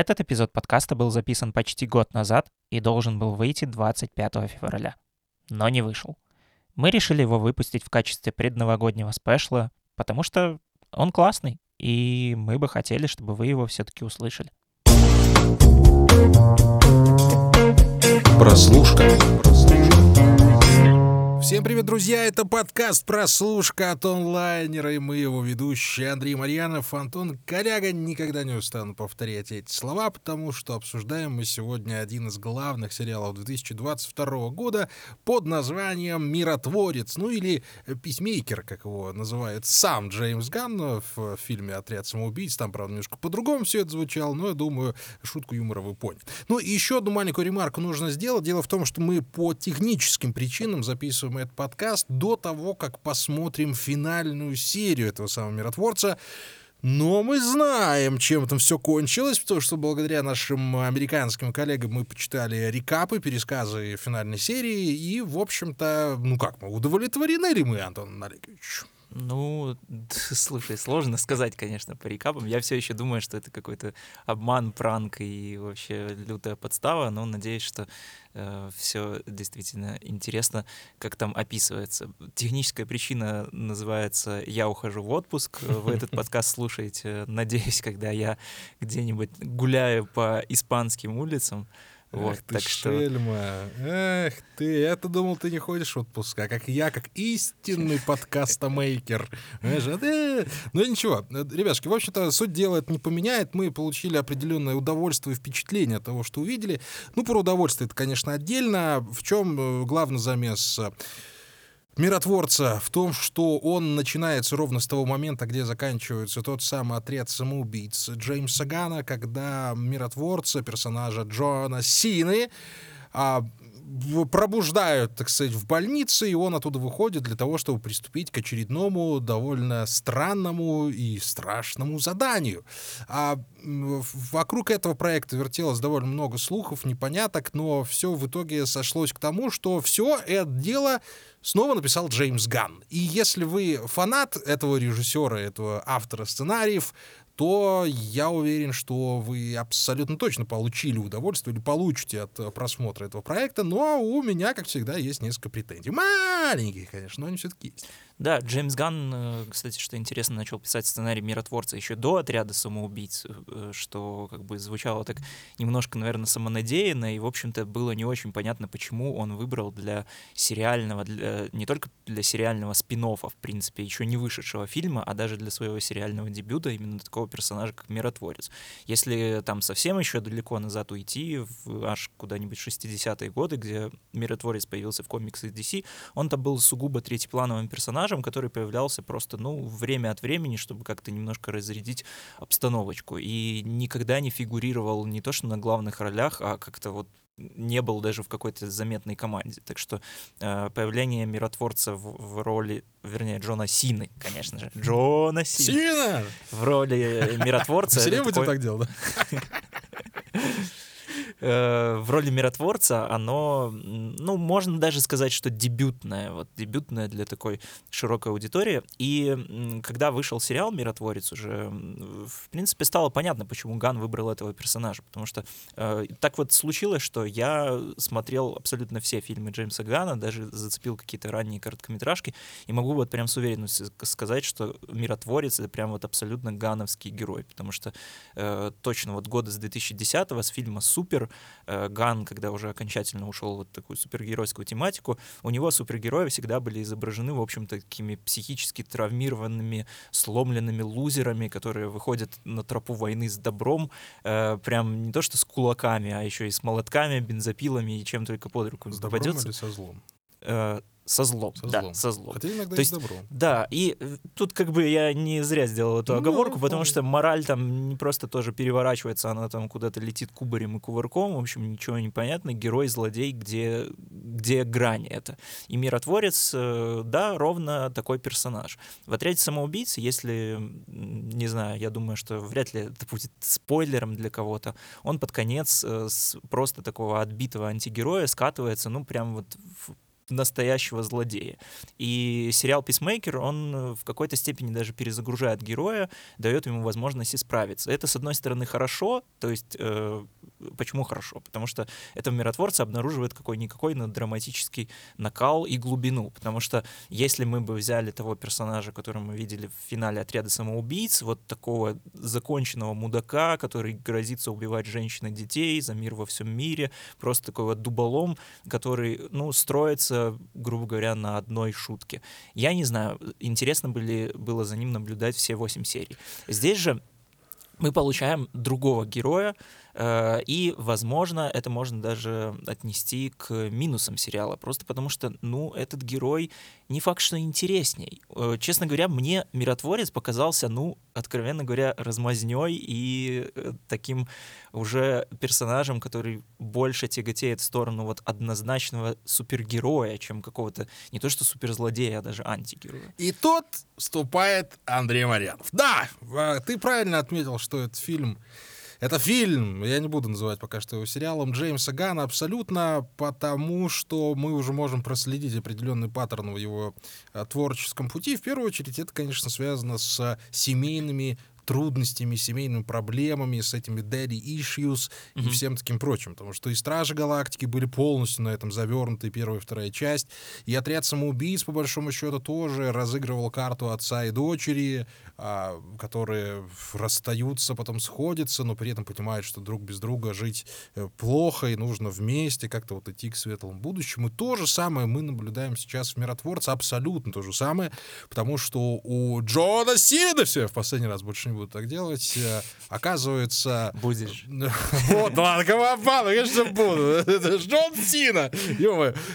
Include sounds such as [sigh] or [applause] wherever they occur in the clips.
Этот эпизод подкаста был записан почти год назад и должен был выйти 25 февраля, но не вышел. Мы решили его выпустить в качестве предновогоднего спешла, потому что он классный, и мы бы хотели, чтобы вы его все-таки услышали. Прослушка. Всем привет, друзья! Это подкаст «Прослушка» от онлайнера, и мы его ведущие Андрей Марьянов, Антон Коряга. Никогда не устану повторять эти слова, потому что обсуждаем мы сегодня один из главных сериалов 2022 года под названием «Миротворец», ну или «Письмейкер», как его называет сам Джеймс Ганн в фильме «Отряд самоубийц». Там, правда, немножко по-другому все это звучало, но я думаю, шутку юмора вы поняли. Ну и еще одну маленькую ремарку нужно сделать. Дело в том, что мы по техническим причинам записываем этот подкаст до того, как посмотрим финальную серию этого самого миротворца. Но мы знаем, чем там все кончилось, потому что благодаря нашим американским коллегам мы почитали рекапы, пересказы финальной серии, и, в общем-то, ну как, мы удовлетворены ли мы, Антон Олегович? Ну, [laughs] слушай, сложно сказать, конечно, по рекапам. Я все еще думаю, что это какой-то обман, пранк и вообще лютая подстава, но надеюсь, что э, все действительно интересно, как там описывается. Техническая причина называется «Я ухожу в отпуск». Вы этот [laughs] подкаст слушаете, надеюсь, когда я где-нибудь гуляю по испанским улицам. Вот, Эх ты так шельма. Что... Эх ты, я-то думал, ты не ходишь в отпуск, а как я, как истинный [laughs] подкастомейкер. А Ну ничего, ребятушки, в общем-то, суть дела это не поменяет. Мы получили определенное удовольствие и впечатление от того, что увидели. Ну, про удовольствие это, конечно, отдельно. В чем э, главный замес? Миротворца в том, что он начинается ровно с того момента, где заканчивается тот самый отряд самоубийц Джеймса Гана, когда миротворца, персонажа Джона Сины, а, пробуждают, так сказать, в больнице, и он оттуда выходит для того, чтобы приступить к очередному довольно странному и страшному заданию. А вокруг этого проекта вертелось довольно много слухов, непоняток, но все в итоге сошлось к тому, что все это дело снова написал Джеймс Ганн. И если вы фанат этого режиссера, этого автора сценариев, то я уверен, что вы абсолютно точно получили удовольствие или получите от э, просмотра этого проекта, но у меня, как всегда, есть несколько претензий. Маленькие, конечно, но они все-таки есть. Да, Джеймс Ганн, э, кстати, что интересно, начал писать сценарий «Миротворца» еще до «Отряда самоубийц», э, что как бы звучало так немножко, наверное, самонадеянно, и, в общем-то, было не очень понятно, почему он выбрал для сериального, для, не только для сериального спин в принципе, еще не вышедшего фильма, а даже для своего сериального дебюта именно такого персонажа, как Миротворец. Если там совсем еще далеко назад уйти, в аж куда-нибудь 60-е годы, где Миротворец появился в комиксах DC, он-то был сугубо третьеплановым персонажем, персонажем, который появлялся просто, ну, время от времени, чтобы как-то немножко разрядить обстановочку. И никогда не фигурировал не то что на главных ролях, а как-то вот не был даже в какой-то заметной команде. Так что э, появление миротворца в, в роли, вернее, Джона Сины, конечно же. [laughs] Джона Сины. Сина! В роли миротворца. [laughs] Все будем так делать, да? [laughs] Э, в роли миротворца, оно, ну, можно даже сказать, что дебютное, вот дебютное для такой широкой аудитории. И когда вышел сериал «Миротворец» уже, в принципе, стало понятно, почему Ган выбрал этого персонажа, потому что э, так вот случилось, что я смотрел абсолютно все фильмы Джеймса Гана, даже зацепил какие-то ранние короткометражки, и могу вот прям с уверенностью сказать, что «Миротворец» — это прям вот абсолютно гановский герой, потому что э, точно вот года с 2010-го, с фильма «Супер», Ган, когда уже окончательно ушел вот такую супергеройскую тематику, у него супергерои всегда были изображены, в общем-то, такими психически травмированными, сломленными лузерами, которые выходят на тропу войны с добром, э, прям не то что с кулаками, а еще и с молотками, бензопилами и чем только под руку с добром попадется. или со злом? Э, со злом. Со да, злом. со злом. Хотя иногда То есть, добро. Да, и э, тут как бы я не зря сделал эту ну, оговорку, ну, потому что мораль там не просто тоже переворачивается, она там куда-то летит кубарем и кувырком, в общем, ничего не понятно. Герой, злодей, где, где грань это. И миротворец, э, да, ровно такой персонаж. В отряде самоубийц, если, не знаю, я думаю, что вряд ли это будет спойлером для кого-то, он под конец э, с просто такого отбитого антигероя скатывается, ну, прям вот в настоящего злодея. И сериал Peacemaker, он в какой-то степени даже перезагружает героя, дает ему возможность исправиться. Это, с одной стороны, хорошо, то есть э, почему хорошо? Потому что это миротворцы обнаруживает какой-никакой но драматический накал и глубину. Потому что если мы бы взяли того персонажа, которого мы видели в финале отряда самоубийц, вот такого законченного мудака, который грозится убивать женщин и детей за мир во всем мире, просто такой вот дуболом, который, ну, строится, грубо говоря, на одной шутке. Я не знаю, интересно были, было за ним наблюдать все восемь серий. Здесь же мы получаем другого героя, и, возможно, это можно даже отнести к минусам сериала, просто потому что, ну, этот герой не факт, что интересней. Э, честно говоря, мне миротворец показался, ну, откровенно говоря, размазней и э, таким уже персонажем, который больше тяготеет в сторону вот однозначного супергероя, чем какого-то не то что суперзлодея, а даже антигероя. И тот вступает Андрей Марьянов. Да, ты правильно отметил, что этот фильм это фильм, я не буду называть пока что его сериалом, Джеймса Гана абсолютно, потому что мы уже можем проследить определенный паттерн в его э, творческом пути. В первую очередь это, конечно, связано с семейными трудностями, семейными проблемами, с этими daddy issues mm-hmm. и всем таким прочим. Потому что и Стражи Галактики были полностью на этом завернуты, первая и вторая часть. И Отряд самоубийц, по большому счету, тоже разыгрывал карту отца и дочери, а, которые расстаются, потом сходятся, но при этом понимают, что друг без друга жить э, плохо, и нужно вместе как-то вот идти к светлому будущему. И то же самое мы наблюдаем сейчас в «Миротворце», абсолютно то же самое, потому что у Джона Сина все, в последний раз больше не буду так делать. Э, оказывается... Будешь. [laughs] Вот, ладно, кого конечно, буду. Это Джон Сина.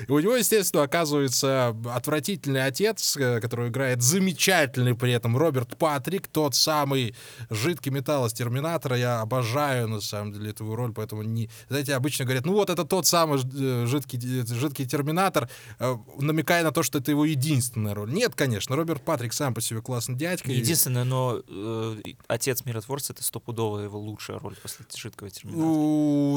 У него, естественно, оказывается отвратительный отец, э, который играет замечательный при этом Роберт Патрик, тот самый жидкий металл из Терминатора. Я обожаю, на самом деле, эту роль, поэтому не... Знаете, обычно говорят, ну вот это тот самый э, жидкий, жидкий Терминатор, намекая на то, что это его единственная роль. Нет, конечно, Роберт Патрик сам по себе классный дядька. Единственное, но отец миротворца это стопудово его лучшая роль после жидкого терминатора.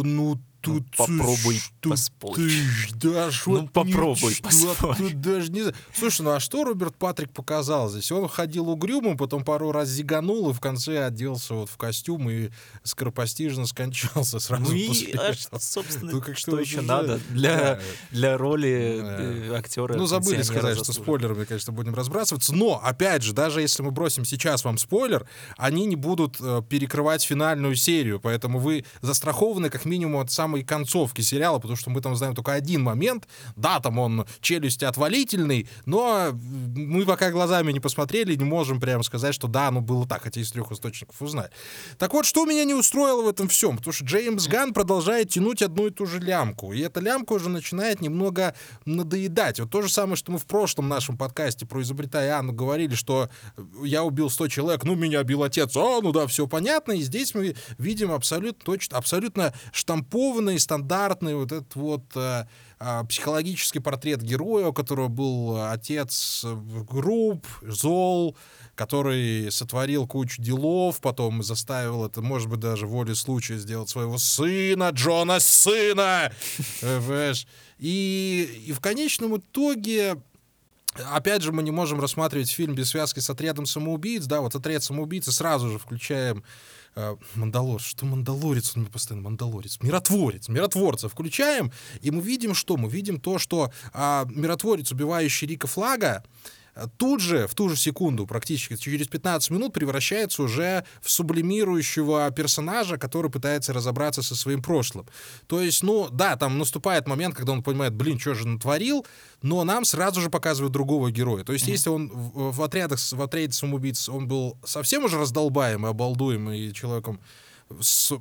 Ну, Тут ну, попробуй тут поспорить. Ты, даже ну, вот попробуй поспорить. Тут даже не... Слушай, ну а что Роберт Патрик показал здесь? Он ходил угрюмым, потом пару раз зиганул и в конце оделся вот в костюм и скоропостижно скончался сразу ну и, после а, собственно, ну, как что, что еще надо для, да. для роли да. Э, актера. Ну, забыли сказать, что спойлерами, конечно, будем разбрасываться. Но, опять же, даже если мы бросим сейчас вам спойлер, они не будут э, перекрывать финальную серию, поэтому вы застрахованы как минимум от самого самой концовки сериала, потому что мы там знаем только один момент. Да, там он челюсти отвалительный, но мы пока глазами не посмотрели, не можем прямо сказать, что да, оно было так, хотя из трех источников узнать. Так вот, что меня не устроило в этом всем? Потому что Джеймс Ган продолжает тянуть одну и ту же лямку. И эта лямка уже начинает немного надоедать. Вот то же самое, что мы в прошлом нашем подкасте про изобретая Анну говорили, что я убил 100 человек, ну, меня бил отец. А, ну да, все понятно. И здесь мы видим абсолютно точно, абсолютно штампованный нарисованный стандартный вот этот вот э, э, психологический портрет героя, у которого был отец груб, зол, который сотворил кучу делов, потом заставил это, может быть, даже волей случая сделать своего сына, Джона сына, [laughs] и, и в конечном итоге Опять же, мы не можем рассматривать фильм без связки с отрядом самоубийц. Да, вот отряд самоубийц, сразу же включаем э, Мандалор, что Мандалорец, он постоянно Мандалорец, миротворец, миротворца включаем, и мы видим что? Мы видим то, что э, миротворец, убивающий Рика Флага, тут же, в ту же секунду, практически через 15 минут, превращается уже в сублимирующего персонажа, который пытается разобраться со своим прошлым. То есть, ну, да, там наступает момент, когда он понимает, блин, что же натворил, но нам сразу же показывают другого героя. То есть, mm-hmm. если он в, в отрядах, в отряде самоубийц, он был совсем уже раздолбаемый, обалдуемый человеком с,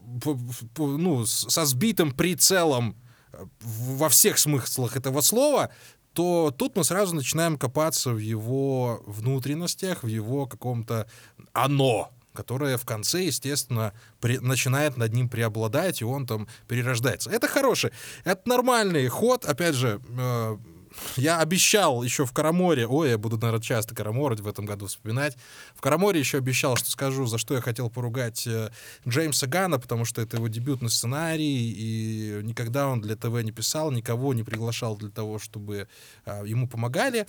ну, со сбитым прицелом э, во всех смыслах этого слова, то тут мы сразу начинаем копаться в его внутренностях, в его каком-то «оно», которое в конце, естественно, при, начинает над ним преобладать, и он там перерождается. Это хороший, это нормальный ход, опять же, э, я обещал еще в Караморе, ой, я буду, наверное, часто Караморить в этом году вспоминать. В Караморе еще обещал, что скажу, за что я хотел поругать э, Джеймса Гана, потому что это его дебютный сценарий, и никогда он для ТВ не писал, никого не приглашал для того, чтобы э, ему помогали.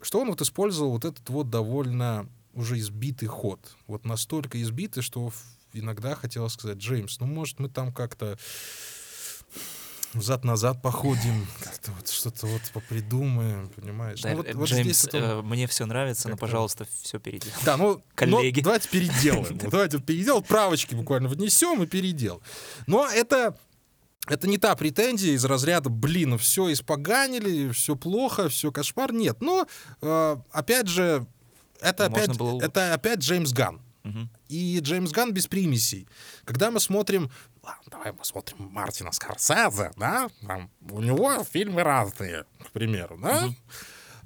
Что он вот использовал вот этот вот довольно уже избитый ход. Вот настолько избитый, что иногда хотелось сказать, Джеймс, ну, может, мы там как-то взад-назад походим, как-то вот что-то вот попридумаем, понимаешь? Да, ну, вот, вот Джеймс, это... э, мне все нравится, но, пожалуйста, все переделай. Да, ну, Коллеги. Ну, давайте переделаем. [laughs] Давайте переделаем, правочки буквально внесем и переделаем. Но это это не та претензия из разряда, блин, ну все испоганили, все плохо, все кошмар. Нет, но э, опять же, это опять, было... это опять Джеймс Ган. Угу. И Джеймс Ган без примесей. Когда мы смотрим ладно, давай мы смотрим Мартина Скорсезе, да, там, у него фильмы разные, к примеру, да, угу.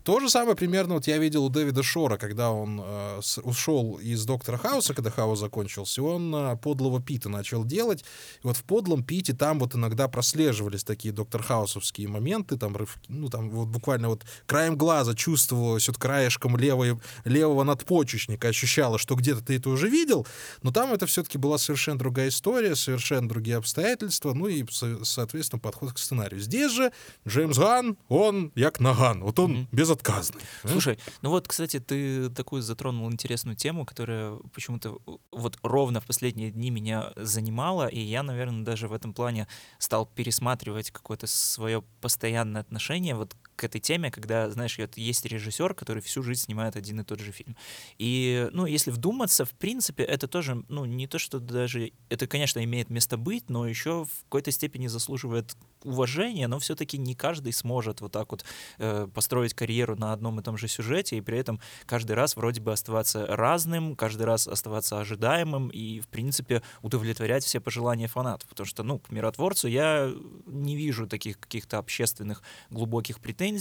То же самое примерно вот я видел у Дэвида Шора, когда он э, ушел из Доктора Хауса, когда Хаус закончился, он э, подлого Пита начал делать. И вот в подлом Пите там вот иногда прослеживались такие Доктор Хаусовские моменты, там, ну, там вот буквально вот краем глаза чувствовалось, вот краешком левой, левого надпочечника ощущало, что где-то ты это уже видел, но там это все-таки была совершенно другая история, совершенно другие обстоятельства, ну и, соответственно, подход к сценарию. Здесь же Джеймс Ган, он як наган, вот он mm-hmm. без безотказный. Слушай, ну вот, кстати, ты такую затронул интересную тему, которая почему-то вот ровно в последние дни меня занимала, и я, наверное, даже в этом плане стал пересматривать какое-то свое постоянное отношение вот к этой теме, когда, знаешь, есть режиссер, который всю жизнь снимает один и тот же фильм. И, ну, если вдуматься, в принципе, это тоже, ну, не то, что даже... Это, конечно, имеет место быть, но еще в какой-то степени заслуживает уважения, но все-таки не каждый сможет вот так вот э, построить карьеру на одном и том же сюжете, и при этом каждый раз вроде бы оставаться разным, каждый раз оставаться ожидаемым и, в принципе, удовлетворять все пожелания фанатов. Потому что, ну, к миротворцу я не вижу таких каких-то общественных глубоких претензий.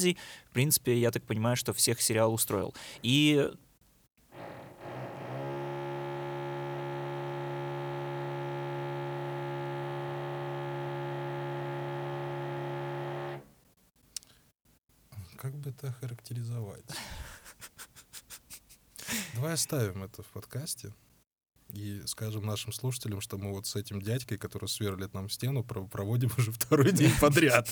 В принципе, я так понимаю, что всех сериал устроил. И как бы это характеризовать? Давай оставим это в подкасте и скажем нашим слушателям, что мы вот с этим дядькой, который сверлит нам стену, проводим уже второй [laughs] день подряд.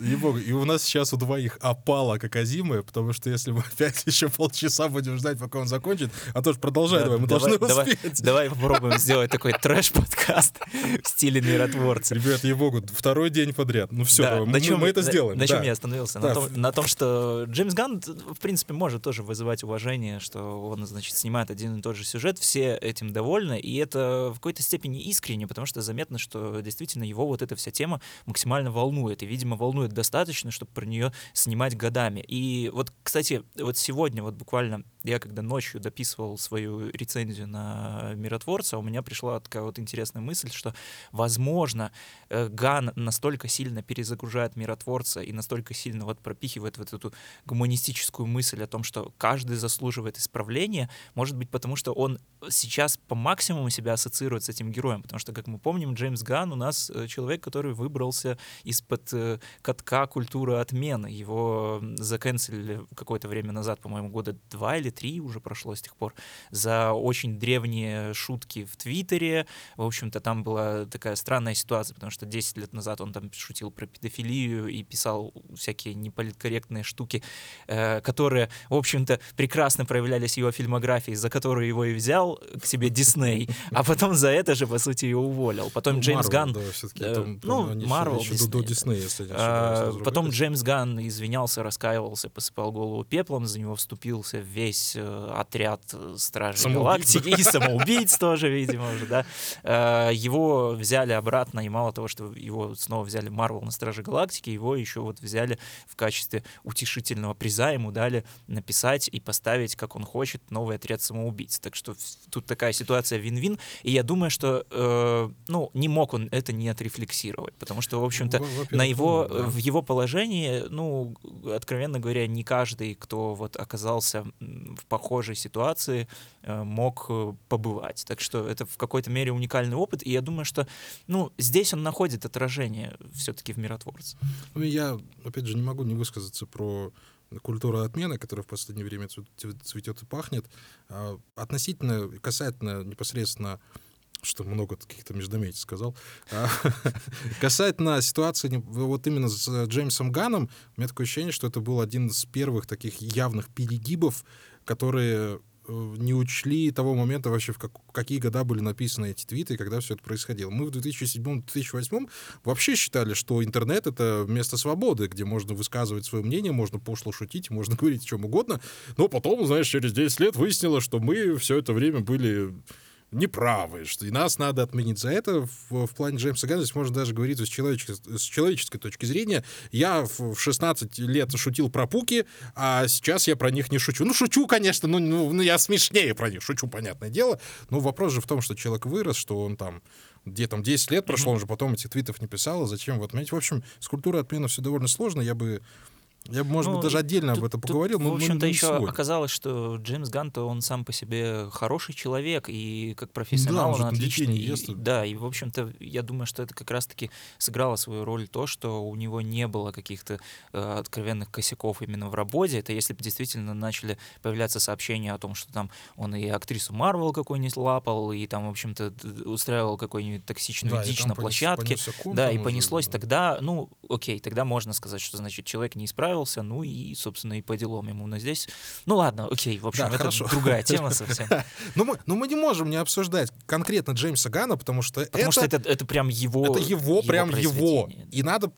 И у нас сейчас у двоих опала как озимая, потому что если мы [laughs] опять еще полчаса будем ждать, пока он закончит, а то ж продолжай, давай, мы должны успеть. Давай [laughs] попробуем сделать такой трэш-подкаст в стиле миротворца. Ребят, ей-богу, второй день подряд. Ну все, мы это сделаем. На чем я остановился? На том, что Джеймс Ганн, в принципе, может тоже вызывать уважение, что он, значит, снимает один и тот же сюжет. Все этим этим довольны, и это в какой-то степени искренне, потому что заметно, что действительно его вот эта вся тема максимально волнует, и, видимо, волнует достаточно, чтобы про нее снимать годами. И вот, кстати, вот сегодня вот буквально я когда ночью дописывал свою рецензию на «Миротворца», у меня пришла такая вот интересная мысль, что, возможно, э, Ган настолько сильно перезагружает «Миротворца» и настолько сильно вот пропихивает вот эту гуманистическую мысль о том, что каждый заслуживает исправления, может быть, потому что он сейчас по максимуму себя ассоциирует с этим героем, потому что, как мы помним, Джеймс Ган у нас э, человек, который выбрался из-под э, катка культуры отмены. Его заканцелили какое-то время назад, по-моему, года два или три уже прошло с тех пор, за очень древние шутки в Твиттере. В общем-то, там была такая странная ситуация, потому что 10 лет назад он там шутил про педофилию и писал всякие неполиткорректные штуки, э, которые, в общем-то, прекрасно проявлялись в его фильмографии, за которую его и взял к себе Дисней, а потом за это же, по сути, его уволил. Потом ну, Джеймс Ган... Да, э, ну, Марвел, До Диснея, если не а, Потом Джеймс Ган извинялся, раскаивался, посыпал голову пеплом, за него вступился весь э, отряд э, Стражей Галактики и самоубийц тоже, видимо, уже, да. Э, его взяли обратно, и мало того, что его снова взяли Марвел на Стражи Галактики, его еще вот взяли в качестве утешительного приза, ему дали написать и поставить, как он хочет, новый отряд самоубийц. Так что тут такая ситуация вин-вин, и я думаю, что, э, ну, не мог он это не отрефлексировать, потому что, в общем-то, на его, да. в его положении, ну, откровенно говоря, не каждый, кто вот оказался в похожей ситуации, э, мог э, побывать. Так что это в какой-то мере уникальный опыт, и я думаю, что, ну, здесь он находит отражение все-таки в миротворце. Ну, я, опять же, не могу не высказаться про культура отмены, которая в последнее время цветет и пахнет, а, относительно, касательно непосредственно что много каких-то междометий сказал. А, [laughs] касательно ситуации вот именно с Джеймсом Ганом, у меня такое ощущение, что это был один из первых таких явных перегибов, которые Э, не учли того момента вообще, в, как, какие года были написаны эти твиты, когда все это происходило. Мы в 2007-2008 вообще считали, что интернет — это место свободы, где можно высказывать свое мнение, можно пошло шутить, можно [laughs] говорить о чем угодно, но потом, знаешь, через 10 лет выяснилось, что мы все это время были неправы, что и нас надо отменить за это. В, в плане Джеймса Ганна здесь можно даже говорить с человеческой, с человеческой точки зрения. Я в 16 лет шутил про пуки, а сейчас я про них не шучу. Ну, шучу, конечно, но ну, ну, я смешнее про них шучу, понятное дело. Но вопрос же в том, что человек вырос, что он там где там 10 лет прошло, он же потом этих твитов не писал, зачем вот отменить. В общем, с культурой отмены все довольно сложно. Я бы я бы, может ну, быть, даже отдельно тут, об этом поговорил, но В общем-то, еще свой. оказалось, что Джеймс Ганн-то он сам по себе хороший человек, и как профессионал да, он, он отличный. Не ест. И, да, и, в общем-то, я думаю, что это как раз-таки сыграло свою роль то, что у него не было каких-то э, откровенных косяков именно в работе. Это если бы действительно начали появляться сообщения о том, что там он и актрису Марвел какой-нибудь лапал, и там, в общем-то, устраивал какую-нибудь токсичную да, дичь на площадке. да, и понеслось, уже, тогда, ну, окей, тогда можно сказать, что, значит, человек не исправил понравился, ну и, собственно, и по делам ему. Но здесь, ну ладно, окей, в общем, да, это хорошо. другая тема [laughs] совсем. Но мы, но мы не можем не обсуждать конкретно Джеймса Гана, потому что потому это... что это, это прям его Это его, его прям его. И надо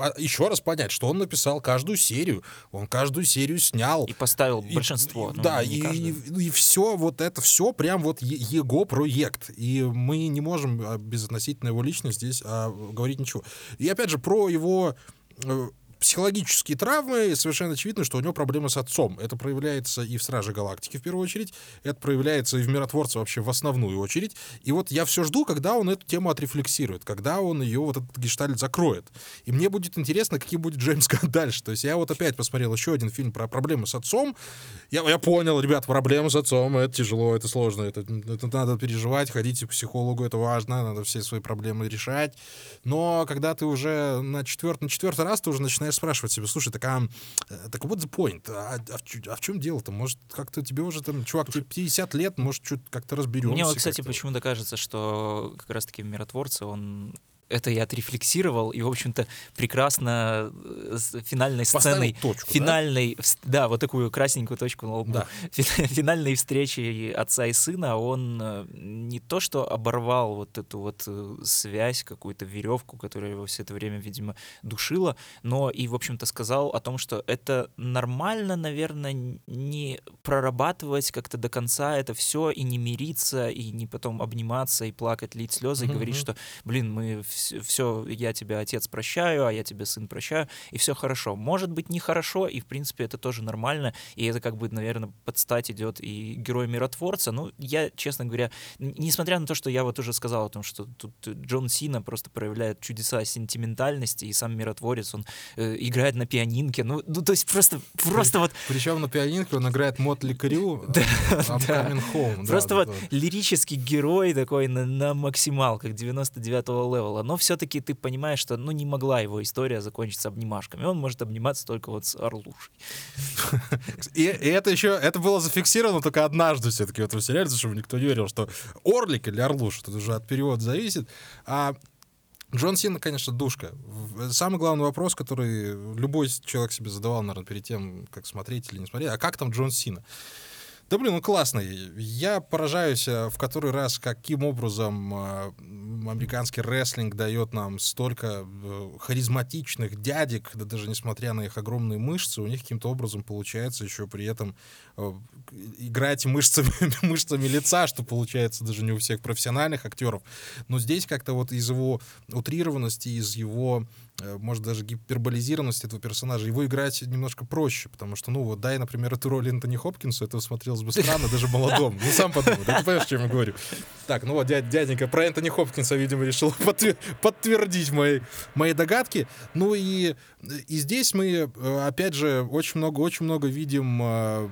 а, еще раз понять, что он написал каждую серию, он каждую серию снял. И поставил и, большинство. Ну, да, и, и, и все, вот это все прям вот его проект. И мы не можем а, безотносительно его личности здесь а, говорить ничего. И опять же, про его э, психологические травмы, совершенно очевидно, что у него проблемы с отцом. Это проявляется и в Страже Галактики, в первую очередь, это проявляется и в Миротворце вообще в основную очередь. И вот я все жду, когда он эту тему отрефлексирует, когда он ее, вот этот гештальт закроет. И мне будет интересно, какие будет Джеймс Ганн дальше. То есть я вот опять посмотрел еще один фильм про проблемы с отцом. Я, я понял, ребят, проблемы с отцом, это тяжело, это сложно, это, это надо переживать, ходите к психологу, это важно, надо все свои проблемы решать. Но когда ты уже на четвертый, на четвертый раз ты уже начинаешь начинаешь спрашивать себя, слушай, так, а, э, так вот the point, а, а, в, а в чем дело-то? Может, как-то тебе уже там, чувак, тебе 50 лет, может, что-то как-то разберемся. Мне вот, кстати, почему-то кажется, что как раз-таки миротворцы, он это я отрефлексировал, и, в общем-то, прекрасно э, с финальной сценой, точку, финальной, да? да, вот такую красненькую точку на лбу, да. [laughs] финальной встречи отца и сына, он э, не то что оборвал вот эту вот э, связь, какую-то веревку, которая его все это время, видимо, душила, но и, в общем-то, сказал о том, что это нормально, наверное, не прорабатывать как-то до конца это все и не мириться, и не потом обниматься и плакать, лить слезы, mm-hmm. и говорить, что, блин, мы все, я тебя, отец, прощаю, а я тебя, сын, прощаю, и все хорошо. Может быть, нехорошо, и, в принципе, это тоже нормально, и это, как бы, наверное, под стать идет и герой-миротворца. Ну, я, честно говоря, несмотря на то, что я вот уже сказал о том, что тут Джон Сина просто проявляет чудеса сентиментальности, и сам миротворец, он э, играет на пианинке, ну, ну, то есть просто, просто вот... Причем на пианинке он играет Мотли Крю, [laughs] да, да. Home. Просто вот лирический герой такой на, на максималках 99-го левела, но все-таки ты понимаешь, что ну не могла его история закончиться обнимашками. Он может обниматься только вот с Орлушей. [laughs] И, и это еще, это было зафиксировано только однажды все-таки в этом сериале, чтобы никто не верил, что Орлик или Орлуш, это уже от перевода зависит. А Джон Сина, конечно, душка. Самый главный вопрос, который любой человек себе задавал, наверное, перед тем, как смотреть или не смотреть, а как там Джон Сина? Да блин, ну классный. Я поражаюсь э, в который раз, каким образом э, американский рестлинг дает нам столько э, харизматичных дядек, да даже несмотря на их огромные мышцы, у них каким-то образом получается еще при этом играть мышцами, [laughs] мышцами лица, что получается даже не у всех профессиональных актеров. Но здесь как-то вот из его утрированности, из его может, даже гиперболизированность этого персонажа, его играть немножко проще, потому что, ну, вот дай, например, эту роль Энтони Хопкинсу, это смотрелось показалось бы странно даже молодому. Ну, сам подумай, да ты понимаешь, о чем я говорю. Так, ну вот дяденька про Энтони Хопкинса, видимо, решил подтвердить мои, мои догадки. Ну и, и здесь мы, э, опять же, очень много, очень много видим э,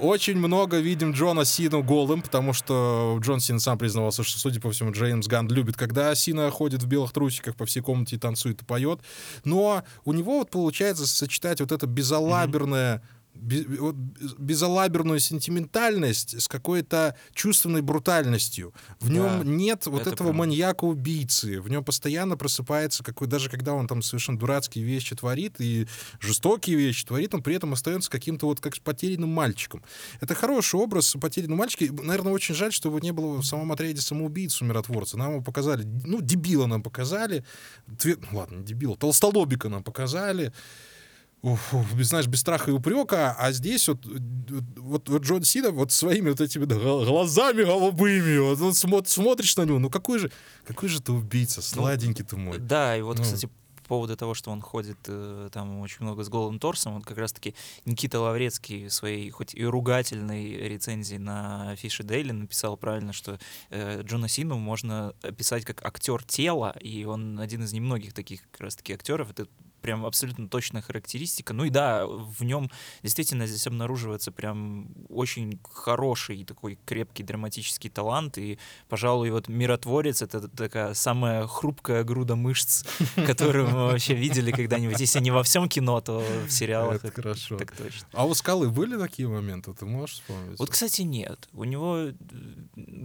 очень много видим Джона Сину голым, потому что Джон Син сам признавался, что, судя по всему, Джеймс Ганн любит, когда Сина ходит в белых трусиках по всей комнате и танцует и поет. Но у него вот получается сочетать вот это безалаберное mm-hmm безалаберную сентиментальность с какой-то чувственной брутальностью. В нем да, нет вот это этого маньяка-убийцы. В нем постоянно просыпается какой, даже когда он там совершенно дурацкие вещи творит и жестокие вещи творит, он при этом остается каким-то вот как потерянным мальчиком. Это хороший образ потерянного мальчика. Наверное, очень жаль, что его не было в самом отряде самоубийцу миротворца. Нам его показали, ну, дебила нам показали. Твер... Ладно, дебила, толстолобика нам показали без, знаешь, без страха и упрека, а здесь вот, вот, вот Джон Сина вот своими вот этими глазами голубыми, вот он смотр, смотришь на него, ну какой же, какой же ты убийца, ну, сладенький ты мой. Да, и вот, ну. кстати, по поводу того, что он ходит э, там очень много с голым торсом, вот как раз-таки Никита Лаврецкий в своей хоть и ругательной рецензии на Фише Дейли написал правильно, что э, Джона Сину можно описать как актер тела, и он один из немногих таких как раз-таки актеров. Это прям абсолютно точная характеристика. Ну и да, в нем действительно здесь обнаруживается прям очень хороший такой крепкий драматический талант. И, пожалуй, вот «Миротворец» — это такая самая хрупкая груда мышц, [laughs] которую мы вообще видели когда-нибудь. Если не во всем кино, то в сериалах. Это хорошо. Так точно. А у «Скалы» были такие моменты? Ты можешь вспомнить? Вот, кстати, нет. У него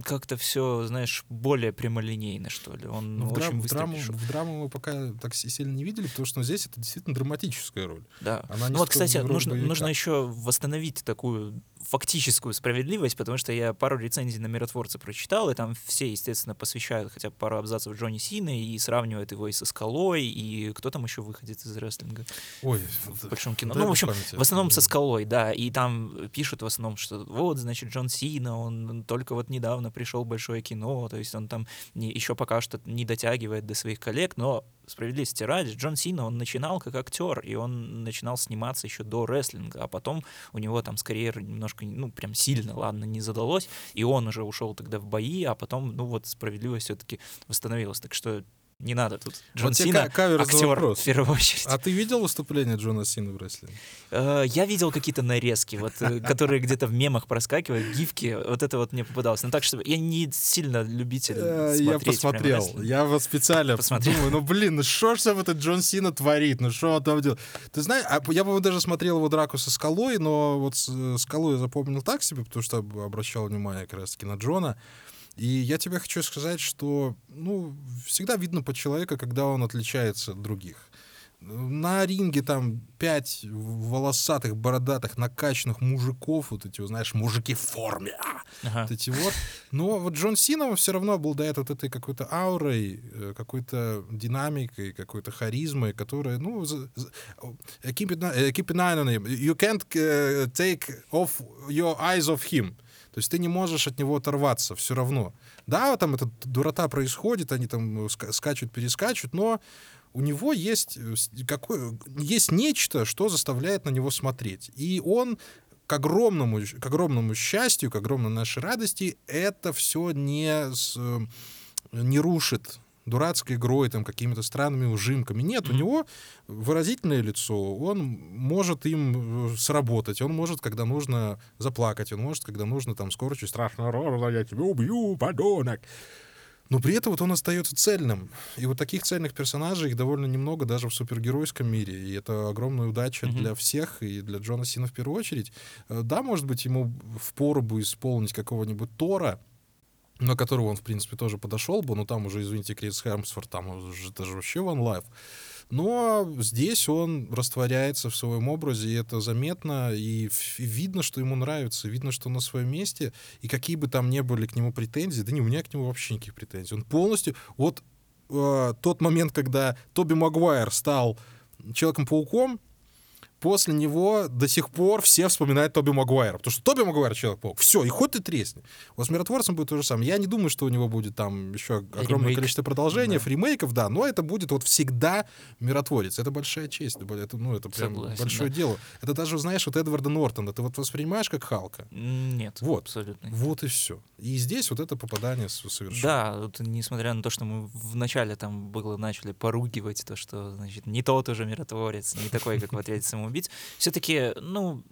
как-то все, знаешь, более прямолинейно, что ли. Он ну, очень быстро драму, в драму мы пока так сильно не видели, потому что здесь это действительно драматическая роль. Да. Она ну вот, кстати, нужно, нужно еще восстановить такую фактическую справедливость, потому что я пару рецензий на «Миротворца» прочитал, и там все, естественно, посвящают хотя бы пару абзацев Джонни Сина и сравнивают его и со «Скалой», и кто там еще выходит из рестлинга Ой, в большом кино. Ну, в общем, памяти. в основном со «Скалой», да, и там пишут в основном, что вот, значит, Джон Сина, он только вот недавно пришел в большое кино, то есть он там не, еще пока что не дотягивает до своих коллег, но справедливости ради, Джон Сина, он начинал как актер, и он начинал сниматься еще до рестлинга, а потом у него там с карьерой немножко, ну, прям сильно, ладно, не задалось, и он уже ушел тогда в бои, а потом, ну, вот справедливость все-таки восстановилась. Так что не надо тут. Джон вот Сина актер в первую очередь. А ты видел выступление Джона Сина в рестлинге? Uh, я видел какие-то нарезки, вот, э, которые где-то в мемах проскакивают, гифки, вот это вот мне попадалось. Но так что я не сильно любитель uh, Я посмотрел, я вот специально думаю, ну блин, ну что ж там этот Джон Сина творит, ну что он там делает? Ты знаешь, а я, бы даже смотрел его драку со Скалой, но вот э, Скалу я запомнил так себе, потому что обращал внимание как раз-таки на Джона. И я тебе хочу сказать, что ну, всегда видно по человеку, когда он отличается от других. На ринге там пять волосатых, бородатых, накачанных мужиков, вот эти, знаешь, мужики в форме, а, ага. вот эти вот. Но вот Джон Сина все равно обладает вот этой какой-то аурой, э, какой-то динамикой, какой-то харизмой, которая, ну, keep it, keep eye on him. You can't э, take off your eyes of him. То есть ты не можешь от него оторваться все равно. Да, там эта дурота происходит, они там скачут, перескачут, но у него есть, э, какое, есть нечто, что заставляет на него смотреть. И он к огромному, к огромному счастью, к огромной нашей радости, это все не, с, э, не рушит дурацкой игрой, там, какими-то странными ужимками. Нет, mm-hmm. у него выразительное лицо, он может им э, сработать, он может, когда нужно, заплакать, он может, когда нужно, там, скорчить страшно, я тебя убью, подонок. Но при этом вот он остается цельным. И вот таких цельных персонажей их довольно немного даже в супергеройском мире. И это огромная удача mm-hmm. для всех, и для Джона Сина в первую очередь. Э, да, может быть, ему впору бы исполнить какого-нибудь Тора, на которого он, в принципе, тоже подошел бы, но там уже, извините, Крис Хемсфорд, там уже, это же вообще One Life. Но здесь он растворяется в своем образе, и это заметно, и видно, что ему нравится, видно, что на своем месте, и какие бы там ни были к нему претензии, да не, у меня к нему вообще никаких претензий. Он полностью... Вот э, тот момент, когда Тоби Магуайр стал Человеком-пауком, после него до сих пор все вспоминают Тоби Магуайра, потому что Тоби Магуайр Человек-паук. Все, и хоть ты тресни. Вот с Миротворцем будет то же самое. Я не думаю, что у него будет там еще огромное Ремейк. количество продолжений, да. ремейков, да, но это будет вот всегда Миротворец. Это большая честь, это, ну, это прям Согласен, большое да. дело. Это даже, знаешь, вот Эдварда Нортона, ты вот воспринимаешь как Халка? Нет, вот. абсолютно. Вот и все. И здесь вот это попадание совершенно. Да, вот, несмотря на то, что мы вначале там было начали поругивать то, что, значит, не тот уже миротворец, не такой, как в отряде самоубийц, все-таки, ну,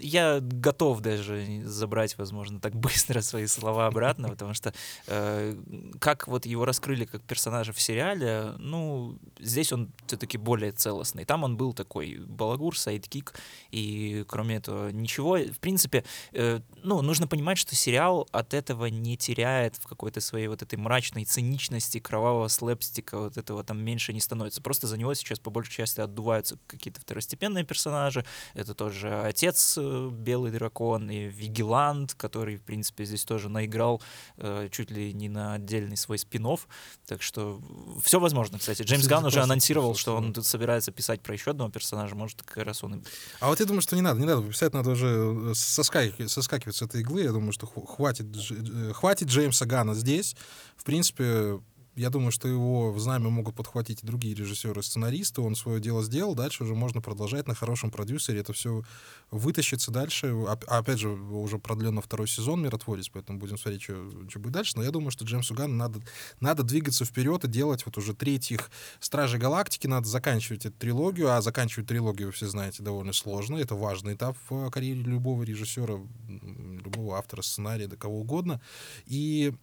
я готов даже забрать, возможно, так быстро свои слова обратно, потому что э, как вот его раскрыли как персонажа в сериале, ну, здесь он все-таки более целостный. Там он был такой балагур, sidekick, и кроме этого ничего. В принципе, э, ну, нужно понимать, что сериал от этого не теряет в какой-то своей вот этой мрачной циничности, кровавого слэпстика, вот этого там меньше не становится. Просто за него сейчас по большей части отдуваются какие-то второстепенные персонажи. Это тоже отец Белый дракон и Вигилант, который, в принципе, здесь тоже наиграл э, чуть ли не на отдельный свой спин -офф. Так что все возможно, кстати. Джеймс Ганн уже анонсировал, что он тут собирается писать про еще одного персонажа, может, как раз он и... А вот я думаю, что не надо, не надо писать, надо уже э, соскакивать, соскакивать с этой иглы. Я думаю, что хватит, э, хватит Джеймса Гана здесь. В принципе, я думаю, что его в знамя могут подхватить и другие режиссеры, сценаристы. Он свое дело сделал, дальше уже можно продолжать на хорошем продюсере. Это все вытащится дальше. А, опять же, уже продлен на второй сезон «Миротворец», поэтому будем смотреть, что, что будет дальше. Но я думаю, что Джеймсу Ганну надо, надо двигаться вперед и делать вот уже третьих «Стражей Галактики». Надо заканчивать эту трилогию, а заканчивать трилогию, вы все знаете, довольно сложно. Это важный этап в карьере любого режиссера, любого автора сценария, да кого угодно. И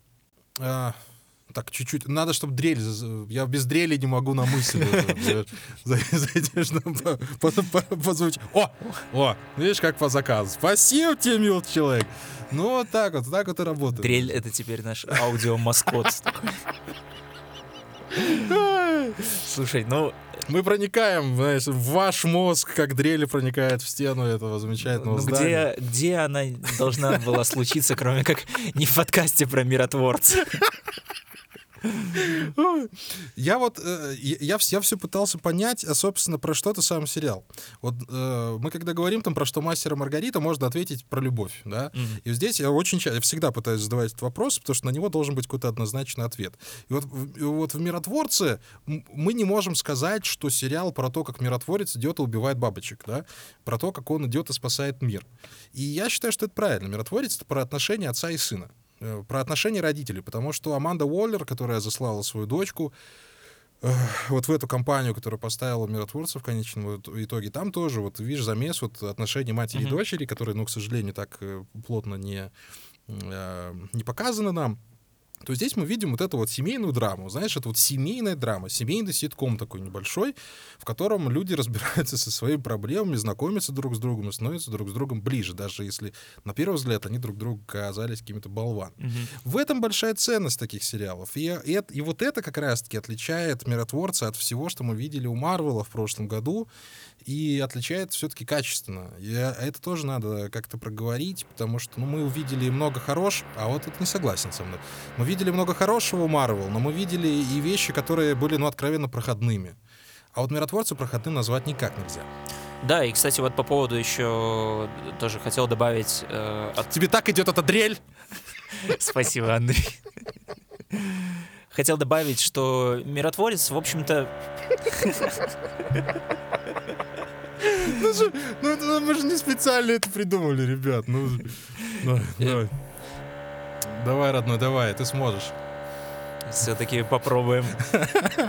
а, так, чуть-чуть. Надо, чтобы дрель... Я без дрели не могу на мысль. Позвучить. О! О! Видишь, как по заказу. Спасибо тебе, мил человек. Ну, вот так вот, так вот и работает. Дрель — это теперь наш аудиомаскот. Слушай, ну... Мы проникаем, знаешь, в ваш мозг, как дрели проникает в стену этого замечательного ну, здания. Где, где она должна была случиться, кроме как не в подкасте про миротворца? [laughs] Я вот, э, я, я все пытался понять, а, собственно, про что это сам сериал. Вот э, мы когда говорим там про что мастера Маргарита, можно ответить про любовь, да? Mm-hmm. И здесь я очень часто, я всегда пытаюсь задавать этот вопрос, потому что на него должен быть какой-то однозначный ответ. И вот, вот в «Миротворце» мы не можем сказать, что сериал про то, как миротворец идет и убивает бабочек, да? Про то, как он идет и спасает мир. И я считаю, что это правильно. Миротворец — это про отношения отца и сына. Э, про отношения родителей, потому что Аманда Уоллер, которая заслала свою дочку э, вот в эту компанию, которая поставила миротворцев в конечном итоге, там тоже, вот видишь, замес вот отношений матери mm-hmm. и дочери, которые, ну, к сожалению, так э, плотно не, не показаны нам то здесь мы видим вот эту вот семейную драму. Знаешь, это вот семейная драма, семейный ситком такой небольшой, в котором люди [laughs] разбираются со своими проблемами, знакомятся друг с другом и становятся друг с другом ближе, даже если на первый взгляд они друг другу казались какими-то болванами. Угу. В этом большая ценность таких сериалов. И, и, и вот это как раз-таки отличает «Миротворца» от всего, что мы видели у Марвела в прошлом году, и отличает все-таки качественно. И это тоже надо как-то проговорить, потому что ну, мы увидели много хорошего, а вот это не согласен со мной. Мы видели много хорошего у Марвел, но мы видели и вещи, которые были, ну, откровенно проходными. А вот миротворцу проходным назвать никак нельзя. Да, и, кстати, вот по поводу еще тоже хотел добавить... Э, от... Тебе так идет эта дрель? [laughs] Спасибо, Андрей. Хотел добавить, что миротворец, в общем-то... Ну, ну, мы же не специально это придумали, ребят. Ну, давай, давай. Родной, давай, ты сможешь. Все-таки попробуем. [laughs]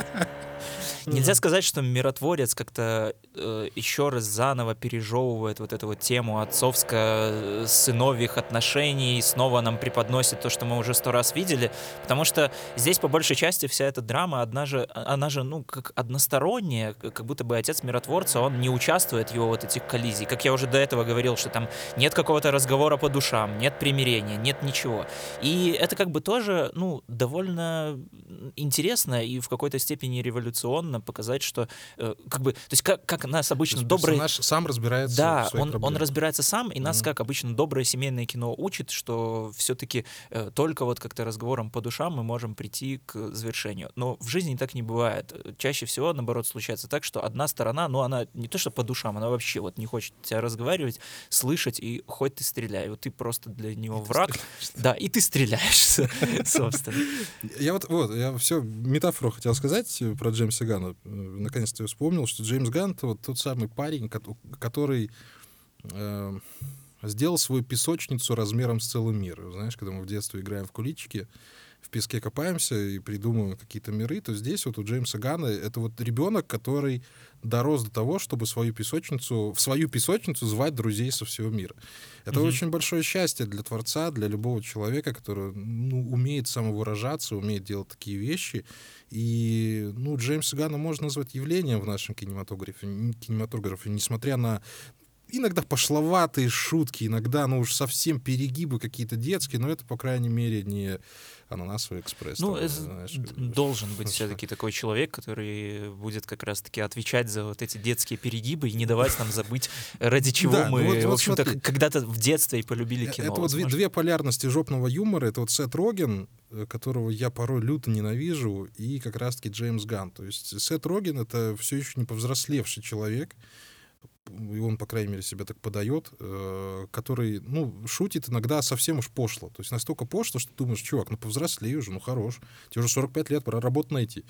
Нельзя сказать, что миротворец как-то э, еще раз заново пережевывает вот эту вот тему отцовско-сыновьих отношений, и снова нам преподносит то, что мы уже сто раз видели, потому что здесь по большей части вся эта драма, одна же, она же, ну, как односторонняя, как будто бы отец миротворца, он не участвует в его вот этих коллизий. Как я уже до этого говорил, что там нет какого-то разговора по душам, нет примирения, нет ничего. И это как бы тоже, ну, довольно интересно и в какой-то степени революционно безапелляционно показать, что э, как бы, то есть как, как нас обычно добрый... Персонаж сам разбирается Да, он, он разбирается сам, и нас, mm-hmm. как обычно, доброе семейное кино учит, что все-таки э, только вот как-то разговором по душам мы можем прийти к завершению. Но в жизни так не бывает. Чаще всего, наоборот, случается так, что одна сторона, ну, она не то что по душам, она вообще вот не хочет тебя разговаривать, слышать, и хоть ты стреляй, вот ты просто для него и враг. Да, и ты стреляешь, [laughs] собственно. Я вот, вот, я все метафору хотел сказать про Джеймса Ганна. Наконец-то я вспомнил, что Джеймс Ганн — вот тот самый парень, который э, сделал свою песочницу размером с целый мир. Знаешь, когда мы в детстве играем в куличики, в песке копаемся и придумываем какие-то миры, то здесь вот у Джеймса Гана это вот ребенок, который дорос до того, чтобы свою песочницу, в свою песочницу звать друзей со всего мира. Это mm-hmm. очень большое счастье для творца, для любого человека, который ну, умеет самовыражаться, умеет делать такие вещи. И ну, Джеймса Гана можно назвать явлением в нашем кинематографе, кинематографе несмотря на иногда пошловатые шутки, иногда, ну уж совсем перегибы какие-то детские, но это, по крайней мере, не ананасовый экспресс. Ну, там, знаешь, должен быть все-таки такой человек, который будет как раз-таки отвечать за вот эти детские перегибы и не давать нам забыть, ради чего да, мы, ну вот, в общем-то, вот когда-то в детстве и полюбили э, кино. Это вот две, две полярности жопного юмора. Это вот Сет Роген, э, которого я порой люто ненавижу, и как раз-таки Джеймс Ганн. То есть Сет Роген — это все еще не повзрослевший человек, и он, по крайней мере, себя так подает, э, который, ну, шутит иногда совсем уж пошло. То есть настолько пошло, что ты думаешь, чувак, ну, повзрослей уже, ну, хорош. Тебе уже 45 лет, пора работу найти.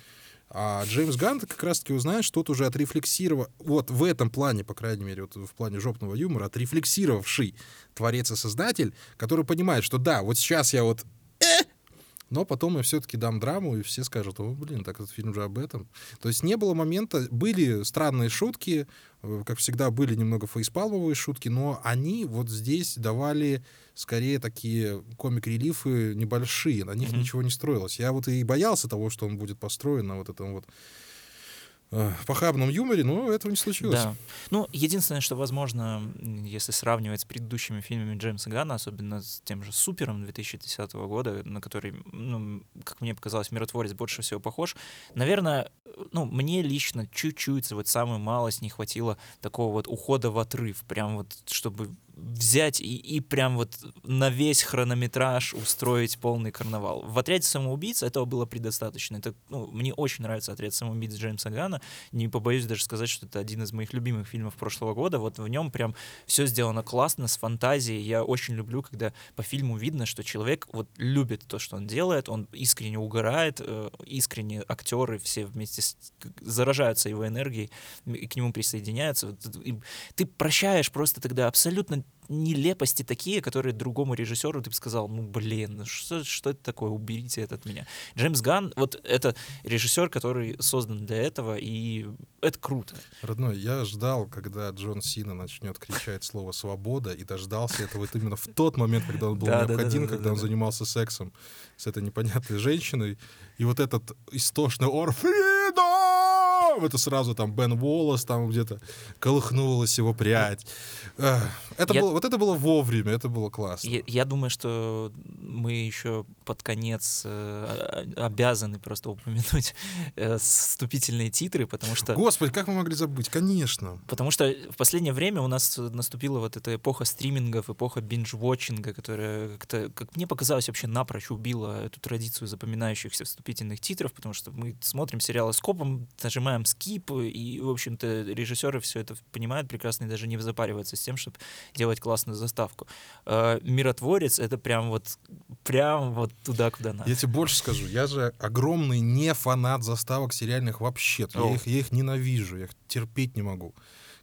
А Джеймс Ганн, как раз-таки узнаешь, что тут уже отрефлексировал, вот в этом плане, по крайней мере, вот в плане жопного юмора, отрефлексировавший творец и создатель, который понимает, что да, вот сейчас я вот э, но потом я все-таки дам драму, и все скажут, о, блин, так этот фильм же об этом. То есть не было момента, были странные шутки, э, как всегда, были немного фейспалмовые шутки, но они вот здесь давали скорее такие комик-релифы небольшие, на них mm-hmm. ничего не строилось. Я вот и боялся того, что он будет построен на вот этом вот похабном юморе, но этого не случилось. Да. Ну, единственное, что возможно, если сравнивать с предыдущими фильмами Джеймса Ганна, особенно с тем же «Супером» 2010 года, на который, ну, как мне показалось, «Миротворец» больше всего похож, наверное, ну, мне лично чуть-чуть, вот самую малость не хватило такого вот ухода в отрыв, прям вот, чтобы взять и, и прям вот на весь хронометраж устроить полный карнавал. В «Отряде самоубийц» этого было предостаточно. Это, ну, мне очень нравится «Отряд самоубийц» Джеймса Гана. Не побоюсь даже сказать, что это один из моих любимых фильмов прошлого года. Вот в нем прям все сделано классно, с фантазией. Я очень люблю, когда по фильму видно, что человек вот любит то, что он делает, он искренне угорает, э, искренне актеры все вместе с, заражаются его энергией и к нему присоединяются. И ты прощаешь просто тогда абсолютно нелепости такие, которые другому режиссеру ты бы сказал, ну блин, ну что, что это такое, уберите это от меня. Джеймс Ган, вот это режиссер, который создан для этого, и это круто. Родной, я ждал, когда Джон Сина начнет кричать слово «свобода», и дождался этого вот именно в тот момент, когда он был да, необходим, да, да, когда он занимался сексом с этой непонятной женщиной, и вот этот истошный ор это сразу там Бен Уоллес, там где-то колыхнулась его прядь. Это я... было, вот это было вовремя, это было классно. Я, я думаю, что мы еще под конец э, обязаны просто упомянуть э, вступительные титры, потому что... Господи, как мы могли забыть? Конечно. Потому что в последнее время у нас наступила вот эта эпоха стримингов, эпоха бинж-вотчинга, которая, как, как мне показалось, вообще напрочь убила эту традицию запоминающихся вступительных титров, потому что мы смотрим сериалы скопом, нажимаем скип, и, в общем-то, режиссеры все это понимают прекрасно и даже не запариваются с тем, чтобы делать классную заставку. Э, «Миротворец» — это прям вот, прям вот туда, куда надо. Я тебе больше скажу, я же огромный не фанат заставок сериальных вообще. Я их, я их ненавижу, я их терпеть не могу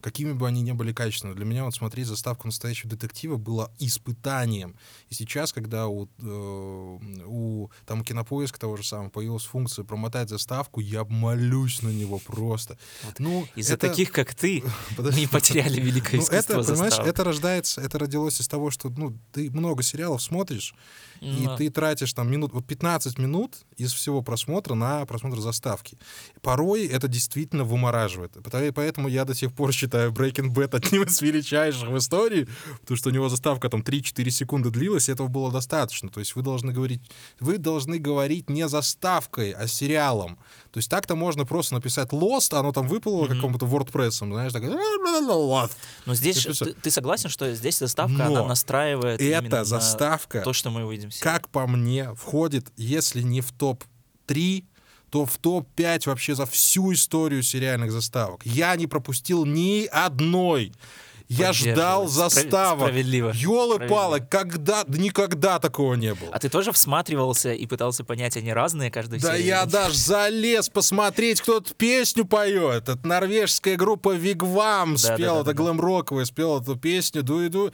какими бы они ни были качественными. Для меня вот смотреть заставку настоящего детектива было испытанием. И сейчас, когда у, э, у там у Кинопоиска того же самого появилась функция промотать заставку, я молюсь на него просто. Вот. Ну, Из-за это... таких, как ты, [laughs] мы потеряли великое ну, искусство это, понимаешь, это рождается, это родилось из того, что ну, ты много сериалов смотришь, и ты тратишь там минут, вот 15 минут из всего просмотра на просмотр заставки. Порой это действительно вымораживает. Поэтому я до сих пор считаю, Breaking Bad одним из величайших в истории, потому что у него заставка там 3-4 секунды длилась, и этого было достаточно. То есть вы должны говорить, вы должны говорить не заставкой, а сериалом. То есть так-то можно просто написать Lost, оно там выпало mm-hmm. какому-то WordPress, знаешь, так... Но здесь ты, ты согласен, что здесь заставка, Но она настраивает эта заставка, то, что мы увидим. Как по мне, входит, если не в топ-3, то в топ-5 вообще за всю историю сериальных заставок. Я не пропустил ни одной. Я ждал заставок. Справедливо. Ёлы-палы, когда, да никогда такого не было. А ты тоже всматривался и пытался понять, они разные каждую Да серию? я [laughs] даже залез посмотреть, кто тут песню поет. Это норвежская группа Вигвам да, спела, да, да, это да, глэм-роковая, спела эту песню. Ду ду.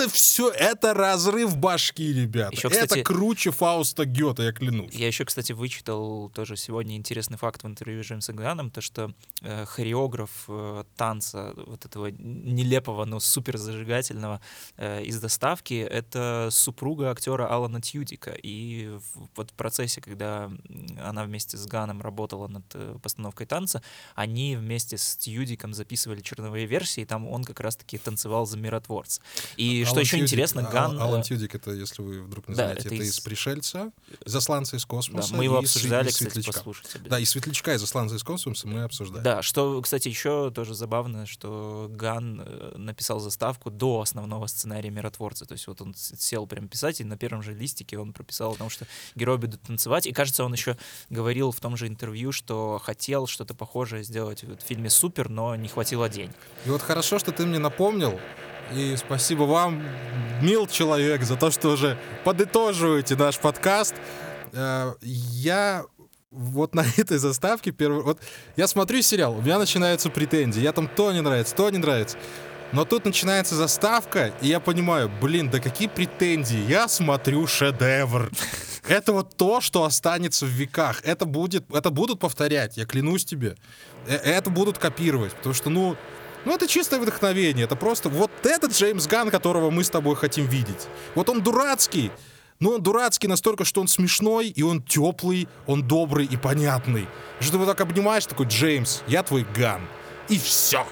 Да все, это разрыв башки, ребята. Еще, кстати, это круче Фауста Гёта, я клянусь. Я еще, кстати, вычитал тоже сегодня интересный факт в интервью с Джеймсом Ганом, то что э, хореограф э, танца вот этого нелепого, но супер зажигательного э, из доставки — это супруга актера Алана Тьюдика. И в, вот в процессе, когда она вместе с Ганом работала над э, постановкой танца, они вместе с Тьюдиком записывали черновые версии, и там он как раз-таки танцевал за миротворца. И что еще Тьюдик, интересно, а, Ган... Алан э, Тьюдик — это, если вы вдруг не знаете, да, это, это из... из «Пришельца», «Засланца из космоса». Да, мы его обсуждали, и кстати, послушайте. Да, и «Светлячка» и «Засланца из космоса» мы обсуждали. Да, что, кстати, еще тоже забавно, что Ган э, написал заставку до основного сценария «Миротворца». То есть вот он сел прям писать, и на первом же листике он прописал о том, что герои будут танцевать. И, кажется, он еще говорил в том же интервью, что хотел что-то похожее сделать в фильме «Супер», но не хватило денег. И вот хорошо, что ты мне напомнил, и спасибо вам, мил человек, за то, что уже подытоживаете наш подкаст. Э, я вот на [laughs] этой заставке первый... Вот я смотрю сериал, у меня начинаются претензии. Я там то не нравится, то не нравится. Но тут начинается заставка, и я понимаю, блин, да какие претензии? Я смотрю шедевр. [laughs] Это вот то, что останется в веках. Это будет, это будут повторять, я клянусь тебе. Э, это будут копировать, потому что, ну, ну, это чистое вдохновение. Это просто вот этот Джеймс Ган, которого мы с тобой хотим видеть. Вот он дурацкий, но он дурацкий настолько, что он смешной, и он теплый, он добрый и понятный. Что ты его так обнимаешь, такой, Джеймс, я твой Ган. И все.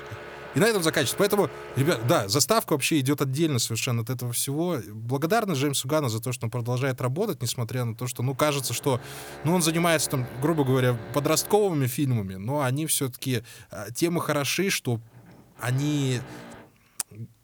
И на этом заканчивается. Поэтому, ребят, да, заставка вообще идет отдельно совершенно от этого всего. Благодарны Джеймсу Гану за то, что он продолжает работать, несмотря на то, что, ну, кажется, что, ну, он занимается там, грубо говоря, подростковыми фильмами, но они все-таки, а, темы хороши, что они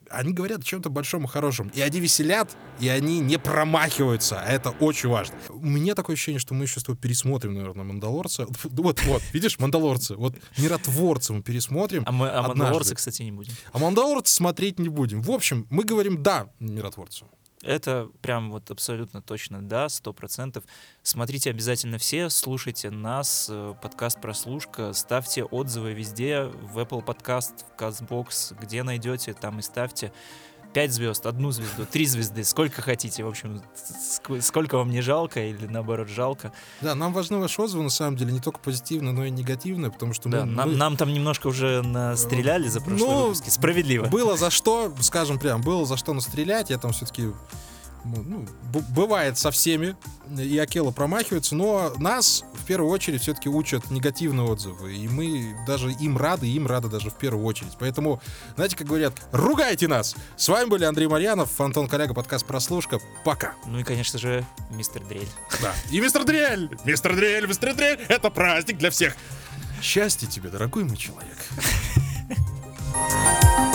они говорят о чем-то большом и хорошем. И они веселят, и они не промахиваются. А это очень важно. У меня такое ощущение, что мы еще с тобой пересмотрим, наверное, «Мандалорца». [laughs] Вот, вот, видишь, «Мандалорцы». Вот «Миротворцы» мы пересмотрим А мы а «Мандалорцы», кстати, не будем. А «Мандалорцы» смотреть не будем. В общем, мы говорим «да» «Миротворцу». Это прям вот абсолютно точно да, сто процентов. Смотрите обязательно все, слушайте нас, э, подкаст «Прослушка», ставьте отзывы везде, в Apple Podcast, в CastBox, где найдете, там и ставьте. 5 звезд, одну звезду, три звезды, сколько хотите, в общем, сколько вам не жалко или наоборот жалко. Да, нам важны ваши отзывы, на самом деле, не только позитивные, но и негативные, потому что да, мы, нам, мы... нам там немножко уже настреляли за прошлые ну, выпуски, справедливо. Было за что, скажем прям, было за что настрелять, я там все-таки ну, бывает со всеми, и Акела промахивается, но нас в первую очередь все-таки учат негативные отзывы, и мы даже им рады, им рады даже в первую очередь. Поэтому, знаете, как говорят, ругайте нас! С вами были Андрей Марьянов, Антон Коляга, подкаст «Прослушка». Пока! Ну и, конечно же, мистер Дрель. Да, и мистер Дрель! Мистер Дрель, мистер Дрель! Это праздник для всех! Счастья тебе, дорогой мой человек! [laughs]